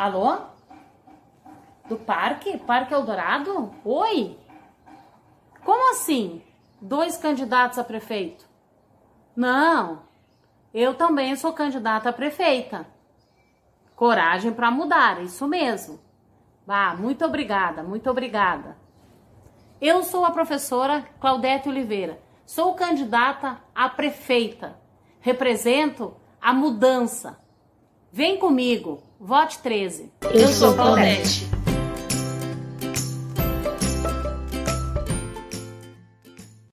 Alô? Do parque? Parque Eldorado? Oi? Como assim? Dois candidatos a prefeito? Não, eu também sou candidata a prefeita. Coragem para mudar, isso mesmo. Ah, muito obrigada, muito obrigada. Eu sou a professora Claudete Oliveira. Sou candidata a prefeita. Represento a mudança. Vem comigo, vote 13. Eu, Eu sou Claudete.